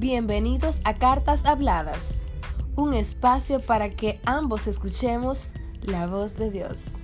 Bienvenidos a Cartas Habladas, un espacio para que ambos escuchemos la voz de Dios.